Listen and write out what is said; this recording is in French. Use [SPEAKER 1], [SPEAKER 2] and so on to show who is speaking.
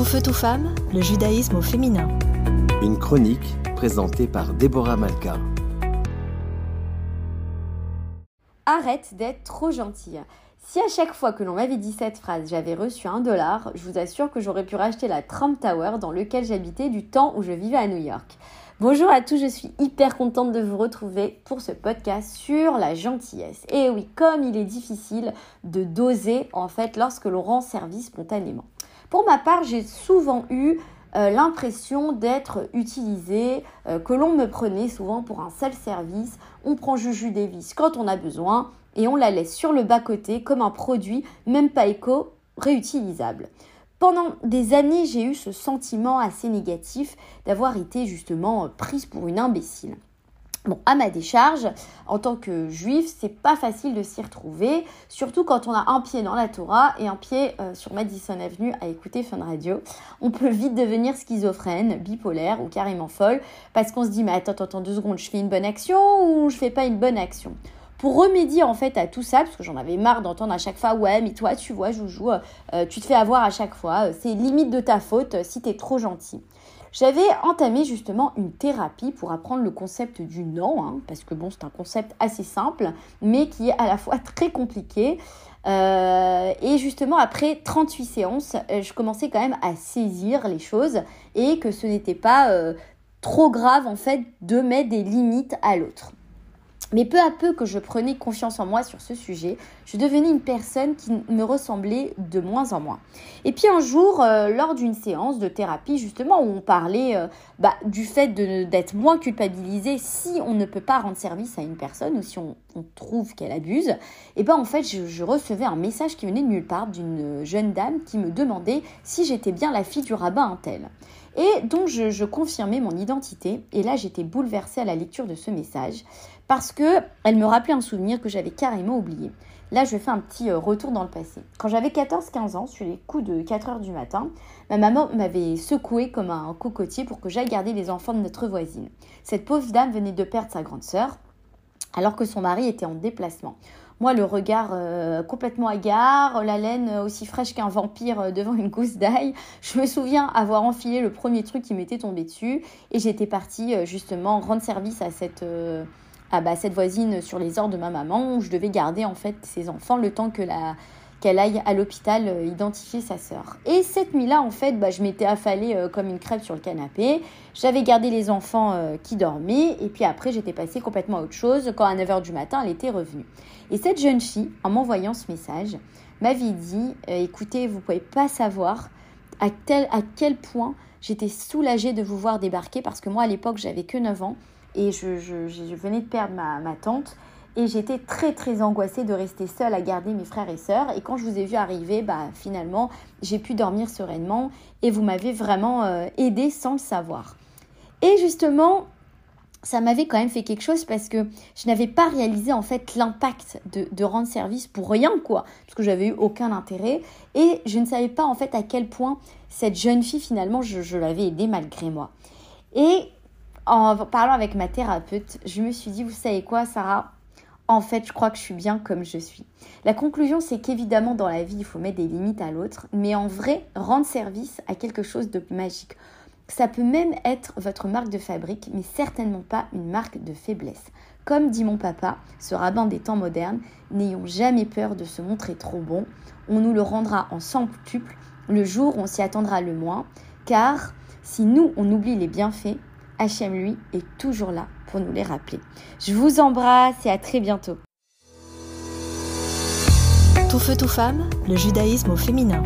[SPEAKER 1] Tout feu, tout femme, le judaïsme au féminin.
[SPEAKER 2] Une chronique présentée par Déborah Malka.
[SPEAKER 3] Arrête d'être trop gentille. Si à chaque fois que l'on m'avait dit cette phrase, j'avais reçu un dollar, je vous assure que j'aurais pu racheter la Trump Tower dans lequel j'habitais du temps où je vivais à New York. Bonjour à tous, je suis hyper contente de vous retrouver pour ce podcast sur la gentillesse. Et oui, comme il est difficile de doser en fait lorsque l'on rend service spontanément. Pour ma part, j'ai souvent eu euh, l'impression d'être utilisée, euh, que l'on me prenait souvent pour un seul service. On prend Juju Davis quand on a besoin et on la laisse sur le bas-côté comme un produit, même pas éco, réutilisable. Pendant des années, j'ai eu ce sentiment assez négatif d'avoir été justement prise pour une imbécile. Bon, à ma décharge, en tant que juif, c'est pas facile de s'y retrouver, surtout quand on a un pied dans la Torah et un pied euh, sur Madison Avenue à écouter Fun Radio. On peut vite devenir schizophrène, bipolaire ou carrément folle parce qu'on se dit mais attends, attends deux secondes, je fais une bonne action ou je fais pas une bonne action? Pour remédier en fait à tout ça, parce que j'en avais marre d'entendre à chaque fois, ouais, mais toi, tu vois, joujou, euh, tu te fais avoir à chaque fois, c'est limite de ta faute si t'es trop gentil. J'avais entamé justement une thérapie pour apprendre le concept du non, hein, parce que bon, c'est un concept assez simple, mais qui est à la fois très compliqué. Euh, et justement, après 38 séances, euh, je commençais quand même à saisir les choses et que ce n'était pas euh, trop grave en fait de mettre des limites à l'autre. Mais peu à peu que je prenais confiance en moi sur ce sujet, je devenais une personne qui me ressemblait de moins en moins. Et puis un jour, euh, lors d'une séance de thérapie, justement, où on parlait euh, bah, du fait d'être moins culpabilisé si on ne peut pas rendre service à une personne ou si on, trouve qu'elle abuse, et eh ben en fait, je, recevais un message qui venait de nulle part d'une jeune dame qui me demandait si j'étais bien la fille du rabbin tel. Et donc je, confirmais mon identité, et là j'étais bouleversée à la lecture de ce message parce que elle me rappelait un souvenir que j'avais carrément oublié. Là, je fais un petit euh, retour dans le passé. Quand j'avais 14-15 ans, sur les coups de 4 heures du matin, ma maman m'avait secoué comme un cocotier pour que j'aille garder les enfants de notre voisine. Cette pauvre dame venait de perdre sa grande sœur, alors que son mari était en déplacement. Moi, le regard euh, complètement hagard, la laine aussi fraîche qu'un vampire euh, devant une gousse d'ail. Je me souviens avoir enfilé le premier truc qui m'était tombé dessus et j'étais partie justement rendre service à cette ah bah, cette voisine sur les ordres de ma maman où je devais garder en fait ses enfants le temps que la qu'elle aille à l'hôpital euh, identifier sa sœur. Et cette nuit-là, en fait, bah, je m'étais affalée euh, comme une crêpe sur le canapé. J'avais gardé les enfants euh, qui dormaient. Et puis après, j'étais passée complètement à autre chose quand à 9h du matin, elle était revenue. Et cette jeune fille, en m'envoyant ce message, m'avait dit, écoutez, vous pouvez pas savoir à, tel, à quel point j'étais soulagée de vous voir débarquer parce que moi, à l'époque, j'avais que 9 ans et je, je, venais de perdre ma, ma tante et j'étais très très angoissée de rester seule à garder mes frères et sœurs. Et quand je vous ai vu arriver bah finalement j'ai pu dormir sereinement. Et vous m'avez vraiment euh, aidé sans le savoir. Et justement ça m'avait quand même fait quelque chose parce que je n'avais pas réalisé en fait l'impact de, de, rendre service pour rien quoi. Parce que j'avais eu aucun intérêt. Et je ne savais pas en fait à quel point cette jeune fille finalement je, je l'avais aidée malgré moi. Et en parlant avec ma thérapeute, je me suis dit, vous savez quoi, Sarah? En fait, je crois que je suis bien comme je suis. La conclusion, c'est qu'évidemment, dans la vie, il faut mettre des limites à l'autre, mais en vrai, rendre service à quelque chose de magique. Ça peut même être votre marque de fabrique, mais certainement pas une marque de faiblesse. Comme dit mon papa, ce rabbin des temps modernes, n'ayons jamais peur de se montrer trop bon. On nous le rendra en centuple le jour où on s'y attendra le moins, car si nous, on oublie les bienfaits, Hachem, lui, est toujours là pour nous les rappeler. Je vous embrasse et à très bientôt.
[SPEAKER 1] Tout feu, tout femme, le judaïsme au féminin.